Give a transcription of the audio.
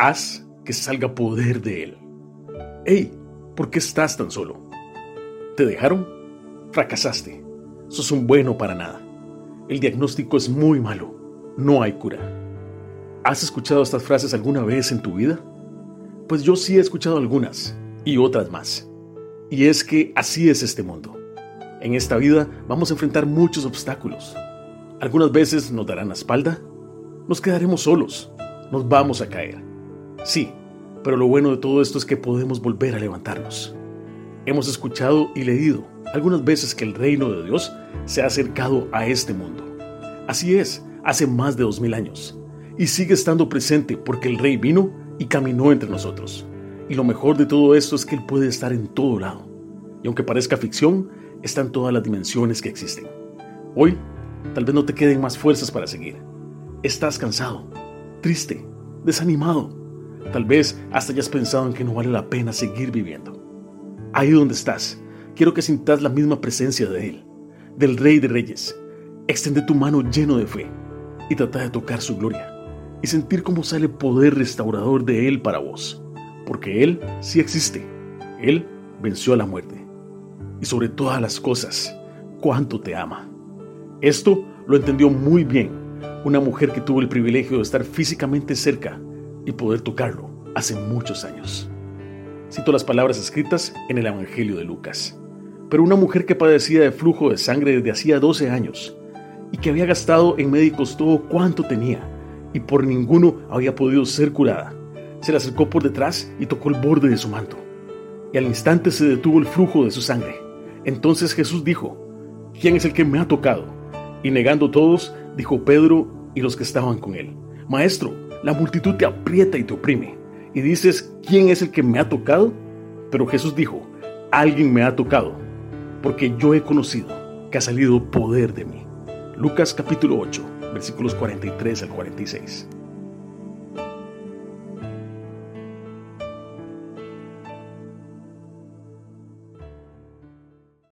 haz que salga poder de él. Hey, ¿por qué estás tan solo? ¿Te dejaron? Fracasaste. Sos un bueno para nada. El diagnóstico es muy malo. No hay cura. ¿Has escuchado estas frases alguna vez en tu vida? Pues yo sí he escuchado algunas y otras más. Y es que así es este mundo. En esta vida vamos a enfrentar muchos obstáculos. Algunas veces nos darán la espalda, nos quedaremos solos, nos vamos a caer. Sí, pero lo bueno de todo esto es que podemos volver a levantarnos. Hemos escuchado y leído algunas veces que el reino de Dios se ha acercado a este mundo. Así es, hace más de dos mil años. Y sigue estando presente porque el rey vino y caminó entre nosotros. Y lo mejor de todo esto es que Él puede estar en todo lado. Y aunque parezca ficción, está en todas las dimensiones que existen. Hoy, tal vez no te queden más fuerzas para seguir. Estás cansado, triste, desanimado. Tal vez hasta hayas pensado en que no vale la pena seguir viviendo. Ahí donde estás, quiero que sintas la misma presencia de Él, del Rey de Reyes. Extende tu mano lleno de fe y trata de tocar su gloria y sentir cómo sale poder restaurador de Él para vos. Porque Él sí existe. Él venció a la muerte. Y sobre todas las cosas, cuánto te ama. Esto lo entendió muy bien una mujer que tuvo el privilegio de estar físicamente cerca y poder tocarlo hace muchos años. Cito las palabras escritas en el Evangelio de Lucas. Pero una mujer que padecía de flujo de sangre desde hacía 12 años y que había gastado en médicos todo cuanto tenía y por ninguno había podido ser curada, se le acercó por detrás y tocó el borde de su manto. Y al instante se detuvo el flujo de su sangre. Entonces Jesús dijo, ¿quién es el que me ha tocado? Y negando todos, dijo Pedro y los que estaban con él, Maestro, la multitud te aprieta y te oprime. Y dices, ¿quién es el que me ha tocado? Pero Jesús dijo, alguien me ha tocado, porque yo he conocido que ha salido poder de mí. Lucas capítulo 8, versículos 43 al 46.